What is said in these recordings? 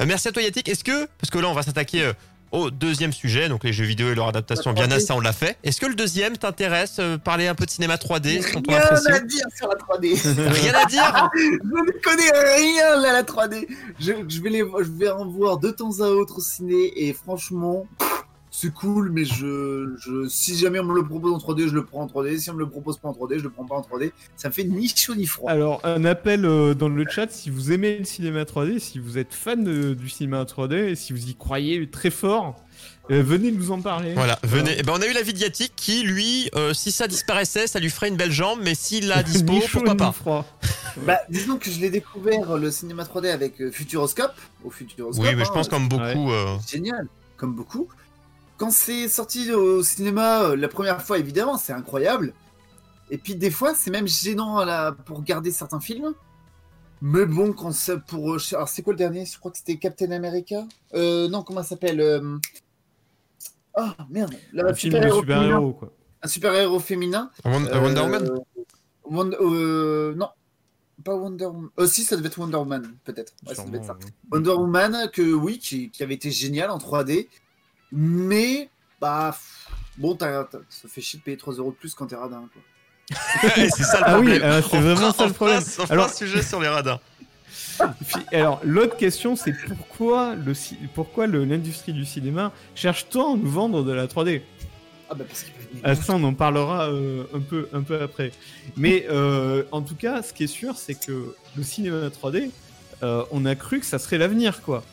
Euh, merci à toi Yatik. Est-ce que, parce que là on va s'attaquer euh, au deuxième sujet, donc les jeux vidéo et leur adaptation, bien ça on l'a fait. Est-ce que le deuxième t'intéresse euh, Parler un peu de cinéma 3D Rien à dire sur la 3D. rien à dire Je ne connais rien à la 3D. Je, je, vais les, je vais en voir de temps à autre au ciné et franchement, c'est cool, mais je, je, si jamais on me le propose en 3D, je le prends en 3D. Si on me le propose pas en 3D, je le prends pas en 3D. Ça me fait ni chaud ni froid. Alors, un appel euh, dans le chat si vous aimez le cinéma 3D, si vous êtes fan de, du cinéma 3D et si vous y croyez très fort. Euh, venez nous en parler. Voilà, venez. Eh ben, on a eu la Vidiatique qui, lui, euh, si ça disparaissait, ça lui ferait une belle jambe, mais s'il l'a dispo, pourquoi pas froid. bah, disons que je l'ai découvert le cinéma 3D avec Futuroscope. Au Futuroscope. Oui, mais je pense comme beaucoup. Génial, comme beaucoup quand c'est sorti au cinéma euh, la première fois, évidemment, c'est incroyable. Et puis des fois, c'est même gênant là, pour regarder certains films. Mais bon, quand c'est pour. Euh, alors, c'est quoi le dernier? Je crois que c'était Captain America. Euh, non, comment ça s'appelle euh... Ah, merde. un film de super-héros, quoi. Un super-héros féminin. Wonder Woman? Non. Pas Wonder Woman. Euh, si, ça devait être Wonder Woman, peut-être. Ouais, ça devait être ça. Wonder Woman, que oui, qui, qui avait été génial en 3D. Mais, bah, bon, ça fait chier de payer 3 euros de plus quand t'es radin. Quoi. c'est ça le ah problème. oui, euh, c'est vraiment ça le problème. On alors, un sujet sur les radins. alors, l'autre question, c'est pourquoi, le, pourquoi l'industrie du cinéma cherche tant à nous vendre de la 3D ah bah parce ah, ça, on en parlera euh, un, peu, un peu après. Mais euh, en tout cas, ce qui est sûr, c'est que le cinéma 3D, euh, on a cru que ça serait l'avenir, quoi.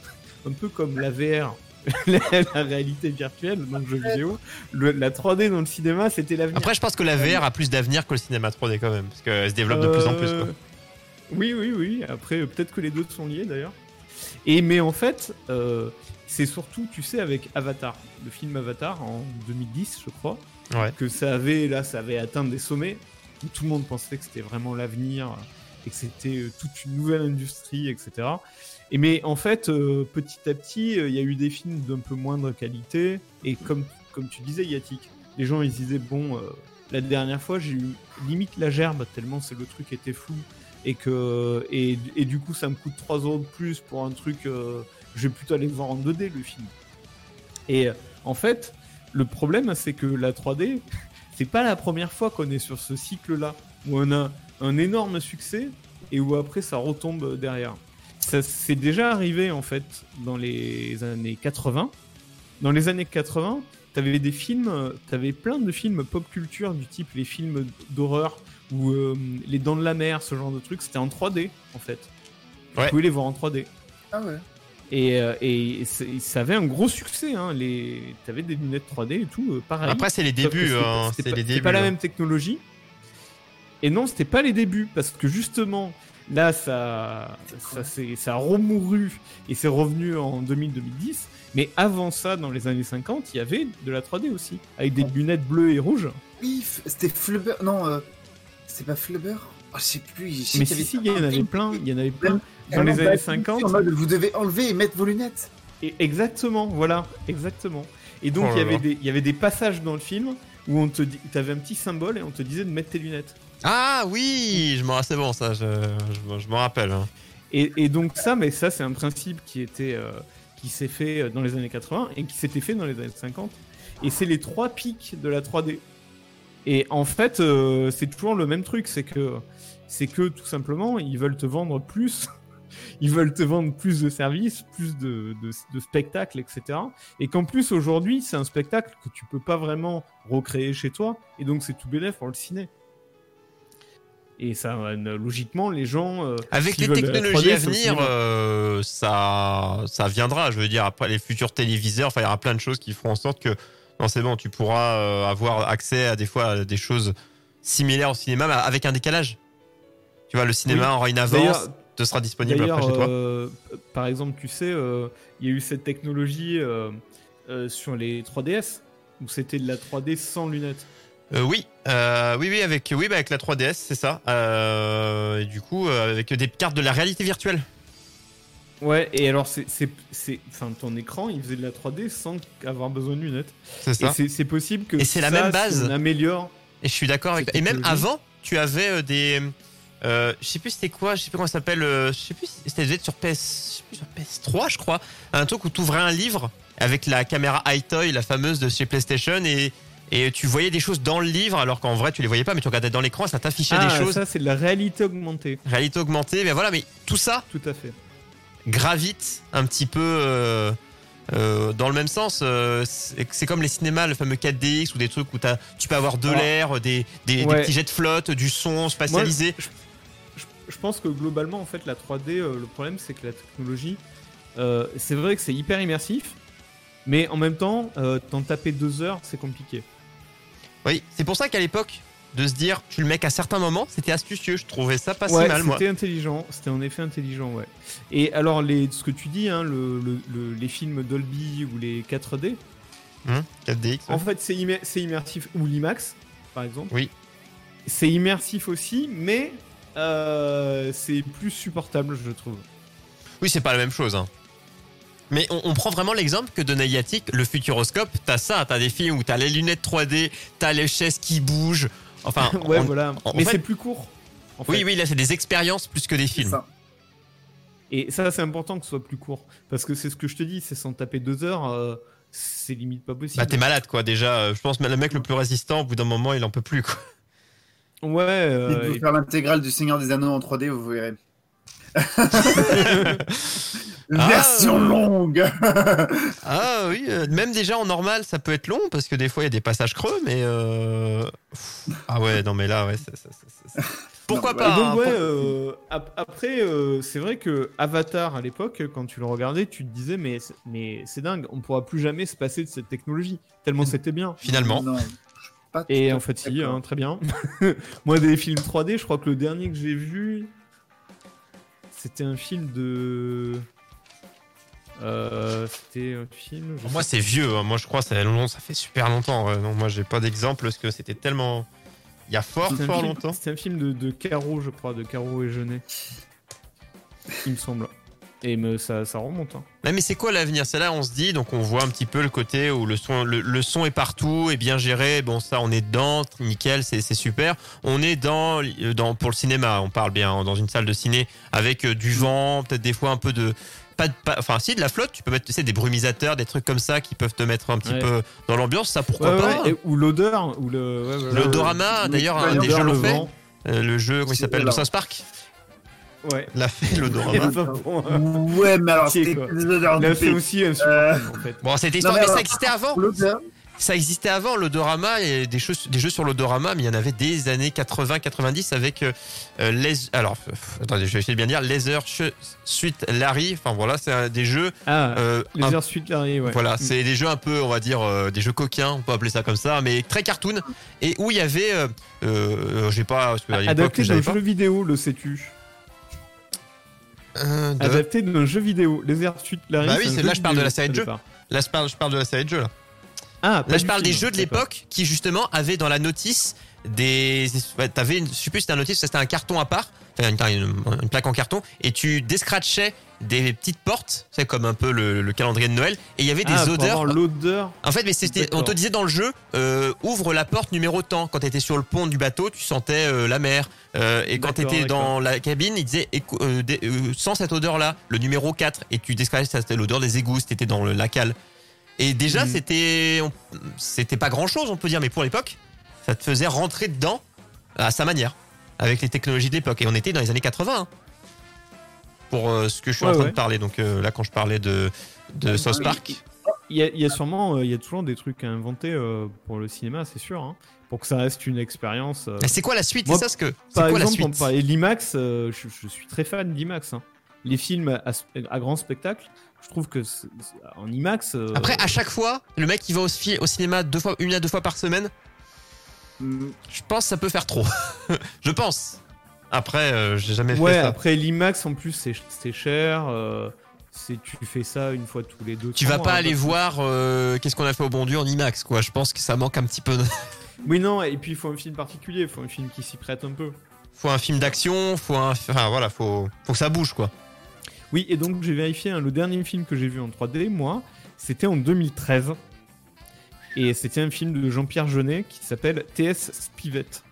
Un peu comme la VR la réalité virtuelle dans le jeu vidéo. la 3D dans le cinéma, c'était l'avenir. Après, je pense que la VR a plus d'avenir que le cinéma 3D quand même, parce qu'elle se développe de plus en plus. Quoi. Euh, oui, oui, oui. Après, peut-être que les deux sont liés d'ailleurs. Et mais en fait, euh, c'est surtout, tu sais, avec Avatar, le film Avatar en 2010, je crois, que ça avait là, ça avait atteint des sommets. Où tout le monde pensait que c'était vraiment l'avenir et que c'était euh, toute une nouvelle industrie, etc. Et mais en fait, euh, petit à petit, euh, il y a eu des films d'un peu moindre qualité. Et comme, comme tu disais, Yatik, les gens ils disaient bon, la dernière fois j'ai eu limite la gerbe tellement c'est le truc était flou et que et, et, du coup ça me coûte 3 euros de plus pour un truc. je vais plutôt aller voir en 2D le film. Et en fait, le problème c'est que la 3D, c'est pas la première fois qu'on est sur ce cycle-là où on a un énorme succès et où après ça retombe derrière ça s'est déjà arrivé en fait dans les années 80. Dans les années 80, t'avais des films, t'avais plein de films pop culture du type les films d'horreur ou euh, les Dents de la Mer, ce genre de trucs. C'était en 3D en fait. Tu pouvais les voir en 3D. Ah ouais. Et, euh, et, ça avait un gros succès. Hein, les... T'avais des lunettes 3D et tout, euh, pareil. Après, c'est les débuts. C'était hein, pas, pas la même technologie. Et non, c'était pas les débuts parce que justement, Là, ça, ça, ça a remouru et c'est revenu en 2000-2010. Mais avant ça, dans les années 50, il y avait de la 3D aussi, avec des lunettes bleues et rouges. Oui, c'était Flubber. Non, euh, c'est pas Flubber? Oh, Je sais plus. Mais si, si, il y en avait plein. Il y en avait plein. Dans les années 50. vous devez enlever et mettre vos lunettes. Et exactement, voilà, exactement. Et donc, oh il, y avait des, il y avait des passages dans le film où on te avais un petit symbole et on te disait de mettre tes lunettes. Ah oui, je m'en c'est bon ça, je, je, m'en rappelle. Hein. Et, donc ça, mais ça c'est un principe qui était euh, qui s'est fait euh, dans les années 80 et qui s'était fait dans les années 50. Et c'est les trois pics de la 3D. Et en fait, euh, c'est toujours le même truc, c'est que c'est que tout simplement ils veulent te vendre plus. Ils veulent te vendre plus de services, plus de, de, spectacles, etc. Et qu'en plus aujourd'hui, c'est un spectacle que tu peux pas vraiment recréer chez toi, et donc c'est tout bénéf pour le ciné. Et ça, logiquement, les gens. Avec les technologies à venir, ça, ça viendra. Je veux dire, après les futurs téléviseurs, enfin, il y aura plein de choses qui feront en sorte que, non, c'est bon, tu pourras avoir accès à des fois à des choses similaires au cinéma, mais avec un décalage. Tu vois, le cinéma aura une avance, te sera disponible après chez toi. par exemple, tu sais, il y a eu cette technologie sur les 3DS où c'était de la 3D sans lunettes. Euh, oui, euh, oui, oui, avec, oui, bah, avec la 3DS, c'est ça. Euh, et du coup, avec des cartes de la réalité virtuelle. Ouais, et alors, c'est, c'est, enfin, ton écran, il faisait de la 3D sans avoir besoin de lunettes. C'est ça. c'est, possible que. Et c'est la même base. on améliore. Et je suis d'accord avec. Et même avant, tu avais des. Je sais plus c'était quoi, je sais plus comment ça s'appelle. je sais plus, c'était sur PS, sur PS3, je crois. Un truc où tu ouvrais un livre avec la caméra iToy, la fameuse de chez PlayStation, et, et tu voyais des choses dans le livre, alors qu'en vrai tu les voyais pas, mais tu regardais dans l'écran, ça t'affichait des ah, choses. Ça, c'est de la réalité augmentée. Réalité augmentée, mais voilà, mais tout ça. Tout à fait. Gravite un petit peu. Euh, euh, dans le même sens, euh, c'est comme les cinémas, le fameux 4DX ou des trucs où as, tu peux avoir de l'air, des, des, petits jets de flotte, du son spatialisé. je, pense que globalement, en fait, la 3D, le problème, c'est que la technologie, c'est vrai que c'est hyper immersif, mais en même temps, euh, t'en taper deux heures, c'est compliqué. Oui, c'est pour ça qu'à l'époque, de se dire tu le mets qu'à certains moments, c'était astucieux. Je trouvais ça pas si mal, moi. C'était intelligent, c'était en effet intelligent, ouais. Et alors, les, ce que tu dis, hein, les films Dolby ou les 4D. 4DX. Hum, en fait, c'est immersif. Ou l'IMAX, par exemple. Oui. C'est immersif aussi, mais euh, c'est plus supportable, je trouve. Oui, c'est pas la même chose. Hein. Mais on, prend vraiment l'exemple que de Niantic, le Futuroscope, t'as ça, t'as des films où t'as les lunettes 3D, t'as les chaises qui bougent. Enfin, ouais, voilà. Mais c'est plus court. Oui, oui, là c'est des expériences plus que des films. Et ça, c'est important que ce soit plus court. Parce que c'est ce que je te dis, c'est sans taper deux heures, euh, c'est limite pas possible. Bah, t'es malade, quoi, déjà. Euh, je pense que le mec le plus résistant, au bout d'un moment, il en peut plus, quoi. Ouais. Euh, il faire l'intégrale du Seigneur des Anneaux en 3D, vous verrez. Version ah. longue Ah oui, euh, même déjà en normal, ça peut être long parce que des fois il y a des passages creux, mais. Euh, ah ouais, non mais là, ouais. Pourquoi pas hein, euh, Après, c'est vrai que Avatar à l'époque, quand tu le regardais, tu te disais, mais, mais c'est dingue, on pourra plus jamais se passer de cette technologie, tellement c'était bien. Finalement. Et en fait, si, hein, très bien. Moi, des films 3D, je crois que le dernier que j'ai vu, c'était un film de. Euh, c'était un film. moi, c'est vieux. Hein. Moi, je crois que ça, ça fait super longtemps. Non, moi, j'ai pas d'exemple parce que c'était tellement. Il y a fort, fort longtemps. C'était un film de, de Caro, je crois, de Caro et Jeunet. Il me semble. Et me, ça, ça remonte. Hein. mais c'est quoi l'avenir? C'est là, on se dit, donc on voit un petit peu le côté où le son, le, son est partout, est bien géré. Bon, ça, on est dedans, nickel, c'est super. On est dans, dans, pour le cinéma, on parle bien, dans une salle de ciné avec euh, du vent, peut-être des fois un peu de. Pas, enfin, si, de la flotte, tu peux mettre tu sais, des brumisateurs, des trucs comme ça qui peuvent te mettre un petit peu dans l'ambiance, ça pourquoi pas? Ou l'odeur, ou le. L'odorama, d'ailleurs, un des jeux le fait. Euh, le jeu, comment il s'appelle? Le South Park? Ouais. L'a fait l'odorama. ouais, mais alors c'était L'a fait aussi euh... en fait. Bon, c'était histoire, mais, ça existait avant. Ça existait avant l'odorama et des, choses, des jeux sur l'odorama, mais il y en avait des années 80-90 avec euh, les. Alors, attendez, je vais essayer de bien dire. Laser Suite Larry. Enfin voilà, c'est des jeux. Ah, euh, Laser Suite Larry, ouais. Voilà, c'est des jeux un peu, on va dire, euh, des jeux coquins, on peut appeler ça comme ça, mais très cartoon. Et où il y avait. Euh, j'ai pas. Adapté d'un jeu vidéo, le sais-tu? Euh, Adapté d'un jeu vidéo. Les Suite Larry. Bah oui, là je parle de la série de jeux. Là je parle, je parle de la série de jeux là. Ah, là je parle des jeux de l'époque qui justement avaient dans la notice des. T'avais, je sais plus c'était un notice, c'était un carton à part, enfin, une, plaque en carton, et tu descratchais des petites portes, c'est comme un peu le, calendrier de Noël, et il y avait des ah, odeurs. l'odeur. En fait, mais c'était, on te disait dans le jeu, euh, ouvre la porte numéro tant. Quand t'étais sur le pont du bateau, tu sentais euh, la mer. Euh, et quand t'étais dans la cabine, il disait, sans cette odeur-là, le numéro 4, et tu descratchais, c'était l'odeur des égouts, c'était dans le, la cale. Et déjà, mhm. c'était, c'était pas grand chose, on peut dire, mais pour l'époque, ça te faisait rentrer dedans à sa manière, avec les technologies de l'époque. Et on était dans les années 80. Hein, pour euh, ce que je suis en train de parler. Donc euh, là, quand je parlais de, de South Park. Il y, a, sûrement, il y a toujours des trucs à inventer pour le cinéma, c'est sûr, hein, pour que ça reste une expérience. C'est quoi la suite? C'est ça ce que. Par quoi exemple, la suite l'IMAX, je, je, suis très fan d'IMAX. Hein. Les films à, grand spectacle, je trouve que en IMAX. Après, à chaque fois, le mec il va au, au cinéma deux fois, une à deux fois par semaine. Je pense que ça peut faire trop. je pense. Après, euh, j'ai jamais fait ça. après l'IMAX en plus c'est cher. Euh, tu fais ça une fois tous les deux. Tu vas pas hein, aller voir euh, qu'est-ce qu'on a fait au bon Dieu en IMAX quoi. Je pense que ça manque un petit peu. De... oui non et puis il faut un film particulier, il faut un film qui s'y prête un peu. Faut un film d'action, faut un, enfin voilà, faut, faut que ça bouge quoi. Oui et donc j'ai vérifié hein, le dernier film que j'ai vu en 3D moi, c'était en 2013. Et c'était un film de Jean-Pierre Jeunet qui s'appelle TS Spivette.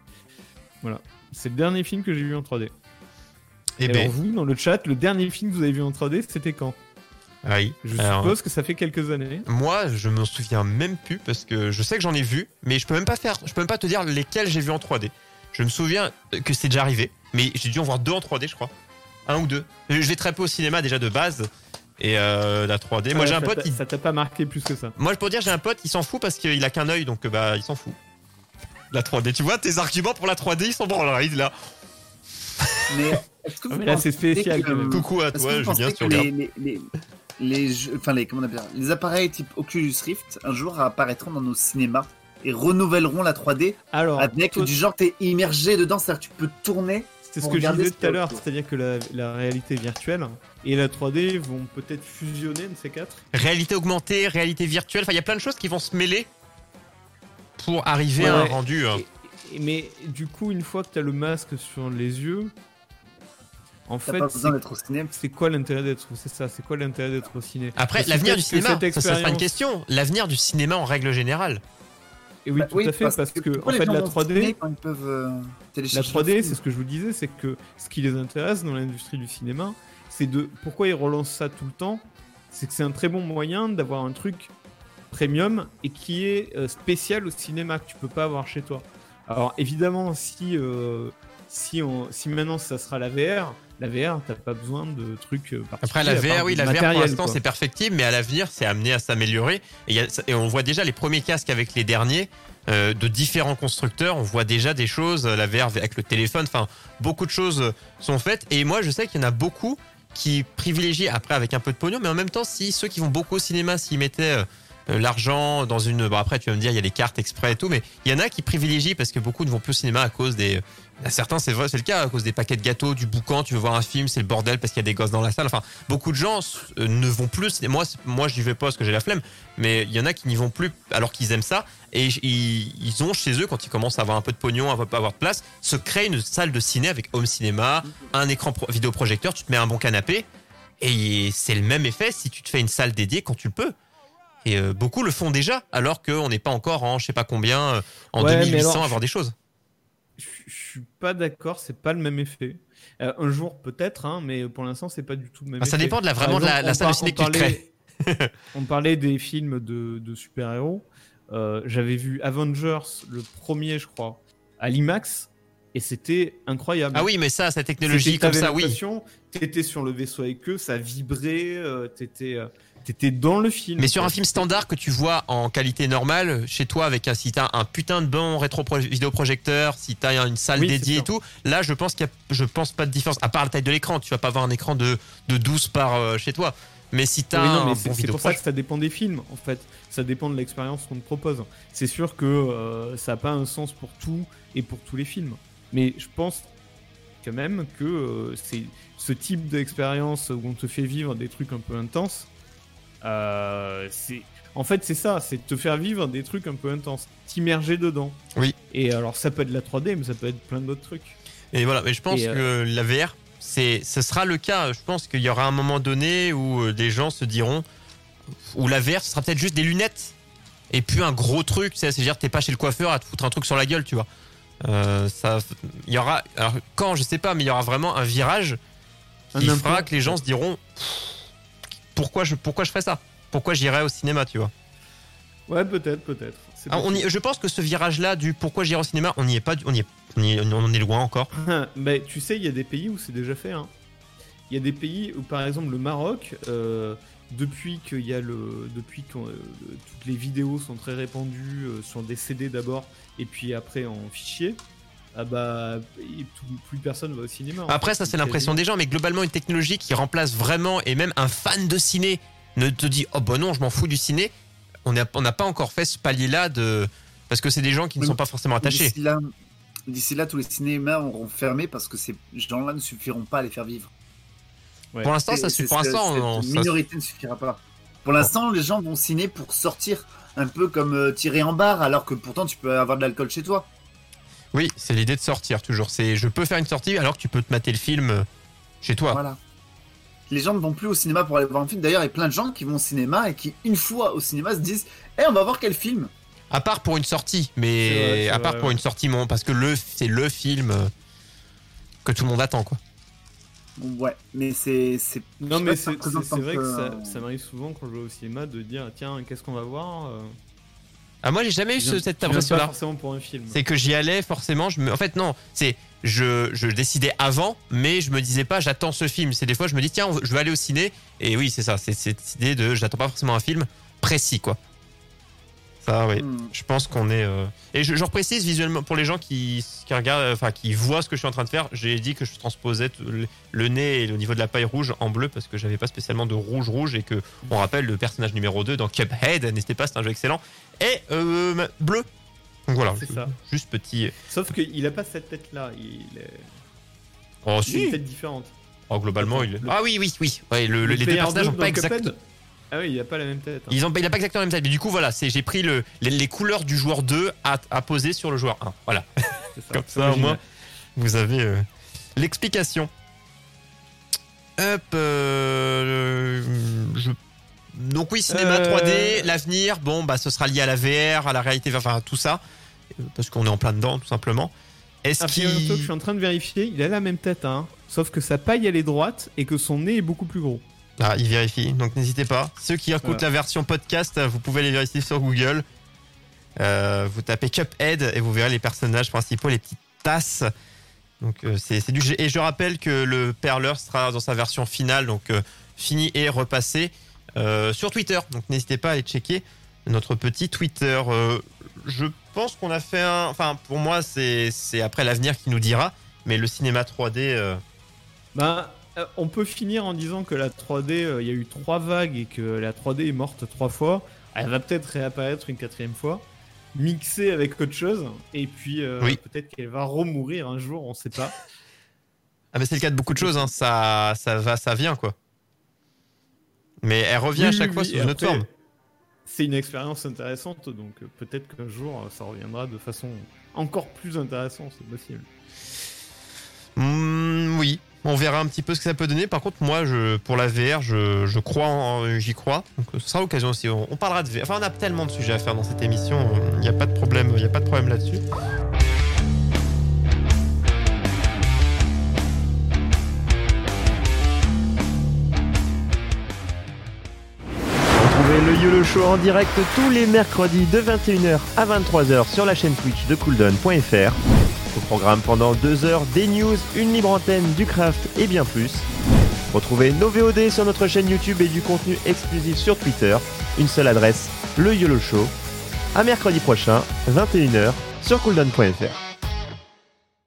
Voilà. C'est le dernier film que j'ai vu en 3D. Et, eh ben. vous, dans le chat, le dernier film que vous avez vu en 3D, c'était quand? Ah Oui. Je suppose que ça fait quelques années. Moi, je me souviens même plus parce que je sais que j'en ai vu, mais je peux même pas faire, je peux même pas te dire lesquels j'ai vu en 3D. Je me souviens que c'est déjà arrivé, mais j'ai dû en voir deux en 3D, je crois. Un ou deux. Je vais très peu au cinéma déjà de base. Et euh, la 3D. Moi, j'ai un pote. Ça t'a pas marqué plus que ça. Moi, pour dire, j'ai un pote, il s'en fout parce qu'il a qu'un œil, donc bah, il s'en fout. La 3D. Tu vois, tes arguments pour la 3D, ils sont bons. là. Il là. Mais, est-ce que là, c'est spécial. Coucou à toi, Julien, sur les, les, les, les, enfin, les, comment on appelle les appareils type Oculus Rift, un jour apparaîtront dans nos cinémas et renouvelleront la 3D Alors, avec du genre, t'es immergé dedans, c'est-à-dire tu peux tourner c'est ce que je disais tout à l'heure, c'est-à-dire que la, réalité virtuelle et la 3D vont peut-être fusionner de ces quatre. Réalité augmentée, réalité virtuelle, enfin il y a plein de choses qui vont se mêler pour arriver à un rendu. Hein. mais du coup, une fois que tu as le masque sur les yeux, en fait, c'est quoi l'intérêt d'être C'est ça, c'est quoi l'intérêt d'être au ciné? Après, l'avenir du cinéma, ça, ça sera une question. L'avenir du cinéma en règle générale. Et oui, bah tout à fait, parce, que, en fait, la 3D, euh, la 3D, c'est ce que je vous disais, c'est que ce qui les intéresse dans l'industrie du cinéma, c'est de pourquoi ils relancent ça tout le temps, c'est que c'est un très bon moyen d'avoir un truc premium et qui est euh, spécial au cinéma que tu peux pas avoir chez toi. Alors évidemment, si euh, si, on, si maintenant ça sera la VR, la VR, t'as pas besoin de trucs euh, Après la VR, oui, la VR pour l'instant c'est perfectible, mais à l'avenir c'est amené à s'améliorer. Et, et, on voit déjà les premiers casques avec les derniers euh, de différents constructeurs. On voit déjà des choses, la VR avec le téléphone. Enfin, beaucoup de choses sont faites. Et moi, je sais qu'il y en a beaucoup qui privilégient après avec un peu de pognon, mais en même temps, si ceux qui vont beaucoup au cinéma, s'ils mettaient euh, l'argent dans une. Bon, après, tu vas me dire, il y a les cartes exprès et tout, mais il y en a qui privilégient parce que beaucoup ne vont plus au cinéma à cause des certains, c'est vrai, c'est le cas, à cause des paquets de gâteaux, du boucan, tu veux voir un film, c'est le bordel parce qu'il y a des gosses dans la salle. Enfin, beaucoup de gens euh, ne vont plus. Moi, moi, je n'y vais pas parce que j'ai la flemme, mais il y en a qui n'y vont plus alors qu'ils aiment ça. Et ils, ont chez eux, quand ils commencent à avoir un peu de pognon, à avoir de place, se créent une salle de ciné avec home cinéma, un écran vidéoprojecteur, tu te mets un bon canapé. Et c'est le même effet si tu te fais une salle dédiée quand tu le peux. Et euh, beaucoup le font déjà, alors qu'on n'est pas encore en je sais pas combien, euh, en 2800 à avoir des choses je suis pas d'accord, c'est pas le même effet. Euh, un jour peut-être, hein, mais pour l'instant c'est pas du tout le même. Bah, ça dépend de la, vraiment de la, salle de ciné que tu crées. on parlait des films de, super-héros. Euh, j'avais vu Avengers, le premier, je crois, à l'IMAX, et c'était incroyable. Ah oui, mais ça, cette technologie comme ça, oui. T'étais sur le vaisseau avec eux, ça vibrait, euh, t'étais t'étais dans le film. Mais sur un film standard que tu vois en qualité normale, chez toi, avec un, si t'as un putain de bon rétro vidéoprojecteur, si t'as une salle dédiée et tout, là, je pense qu'il y a, je pense pas de différence. À part la taille de l'écran, tu vas pas avoir un écran de, de 12 par euh, chez toi. Mais si t'as un bon C'est pour ça que ça dépend des films, en fait. Ça dépend de l'expérience qu'on te propose. C'est sûr que euh, ça n'a pas un sens pour tout et pour tous les films. Mais je pense quand même que euh, c'est ce type d'expérience où on te fait vivre des trucs un peu intenses, euh, c'est en fait c'est ça, c'est te faire vivre des trucs un peu intenses, t'immerger dedans. Oui. Et alors ça peut être la 3D, mais ça peut être plein d'autres trucs. Et voilà, mais je pense que la VR, c'est, ce sera le cas. Je pense qu'il y aura un moment donné où euh, des gens se diront, où la VR, ce sera peut-être juste des lunettes et puis un gros truc. C'est-à-dire, t'es pas chez le coiffeur à te foutre un truc sur la gueule, tu vois. Euh, ça, il y aura, alors quand je sais pas, mais il y aura vraiment un virage qui fera que les gens se diront pourquoi je, pourquoi je ferais ça? Pourquoi j'irais au cinéma, tu vois? Ouais, peut-être, peut-être. Ah, on je pense que ce virage-là du pourquoi j'irai au cinéma, on n'y est pas, on y est, on, on est loin encore. Mais tu sais, il y a des pays où c'est déjà fait. Hein. Il y a des pays où, par exemple, le Maroc, euh, depuis qu'il y a le, depuis que toutes les vidéos sont très répandues sur des CD d'abord et puis après en fichier, ah bah plus personne va au cinéma. Après ça c'est l'impression des gens, mais globalement une technologie qui remplace vraiment et même un fan de ciné ne te dit oh bah non je m'en fous du ciné. On n'a on pas encore fait ce palier là de parce que c'est des gens qui ne sont pas forcément attachés. D'ici là, tous les cinémas auront fermé parce que ces gens-là ne suffiront pas à les faire vivre. Pour l'instant, ça suffit. Pour l'instant, minorité ne suffira pas. Pour l'instant, les gens vont ciné pour sortir un peu comme euh, tirer en bar, alors que pourtant tu peux avoir de l'alcool chez toi. Oui, c'est l'idée de sortir toujours. C'est je peux faire une sortie alors que tu peux te mater le film euh, chez toi. Voilà. Les gens ne vont plus au cinéma pour aller voir un film. D'ailleurs, il y a plein de gens qui vont au cinéma et qui, une fois au cinéma, se disent Eh, on va voir quel film À part pour une sortie, mais à part pour une sortie, parce que le c'est le film euh, que tout le monde attend, quoi. Ouais, mais c'est. Non, mais c'est vrai que ça, ça m'arrive souvent quand je vais au cinéma de dire Tiens, qu'est-ce qu'on va voir euh ah moi j'ai jamais eu cette impression-là. C'est que j'y allais forcément. Je me... En fait non, c'est je, je décidais avant, mais je me disais pas j'attends ce film. C'est des fois je me dis tiens je vais aller au ciné et oui c'est ça, c'est cette idée de j'attends pas forcément un film précis quoi. Ça, oui. Hmm. Je pense qu'on est. Euh, et je, je, reprécise visuellement pour les gens qui, qui regardent, enfin qui voient ce que je suis en train de faire. J'ai dit que je transposais le, nez et le niveau de la paille rouge en bleu parce que j'avais pas spécialement de rouge rouge et que on rappelle le personnage numéro 2 dans Cuphead, n'hésitez pas, c'est un jeu excellent. Et euh, bleu. Donc voilà. C'est ça. Juste petit. Sauf qu'il a pas cette tête là. Il est. Oh, une tête différente. Oh, globalement, il est. Ah oui, oui, oui. Ouais, le, les deux personnages n'ont pas exactement. Ah oui, il a pas la même tête. Hein. Ils ont, il a pas exactement la même tête. Mais du coup, voilà, j'ai pris le, les, couleurs du joueur 2 à, à, poser sur le joueur 1. Voilà. Comme ça, au moins, vous avez euh, l'explication. Hop. Euh, je... Donc oui, cinéma 3D, euh. l'avenir, bon, bah, ce sera lié à la VR, à la réalité, enfin, tout ça. Parce qu'on est en plein dedans, tout simplement. Est-ce qu'il... je suis en train de vérifier, il a la même tête, hein. Sauf que sa paille, elle est droite et que son nez est beaucoup plus gros. Ah, il vérifie, donc n'hésitez pas. Ceux qui écoutent la version podcast, vous pouvez les vérifier sur Google. Euh, vous tapez Cuphead et vous verrez les personnages principaux, les petites tasses. Donc euh, c'est du et je rappelle que le perleur sera dans sa version finale, donc euh, fini et repassé sur Twitter. Donc n'hésitez pas à aller checker notre petit Twitter. je pense qu'on a fait un, enfin pour moi c'est après l'avenir qui nous dira, mais le cinéma 3D. Bah euh, on peut finir en disant que la 3D, euh, il y a eu trois vagues et que la 3D est morte trois fois. Elle va peut-être réapparaître une quatrième fois, mixée avec autre chose, et puis euh, peut-être qu'elle va remourir un jour, on sait pas. Ah mais c'est le cas de beaucoup de choses, hein. ça, ça va, ça vient quoi. Mais elle revient à chaque fois sous une autre forme. C'est une expérience intéressante, donc peut-être qu'un jour ça reviendra de façon encore plus intéressante, c'est possible. Mmh, on verra un petit peu ce que ça peut donner. Par contre, moi, je, pour la VR, je, crois, j'y crois. Ce sera l'occasion aussi. On, parlera de VR. Enfin, on a tellement de sujets à faire dans cette émission. Il n'y a pas de problème. Il a pas de problème là-dessus. Le YOLO Show en direct tous les mercredis de 21h à 23h sur la chaîne Twitch de cooldown.fr. Au programme pendant deux heures, des news, une libre antenne, du craft et bien plus. Retrouvez nos VOD sur notre chaîne YouTube et du contenu exclusif sur Twitter. Une seule adresse, le YOLO Show. À mercredi prochain, 21h, sur cooldown.fr.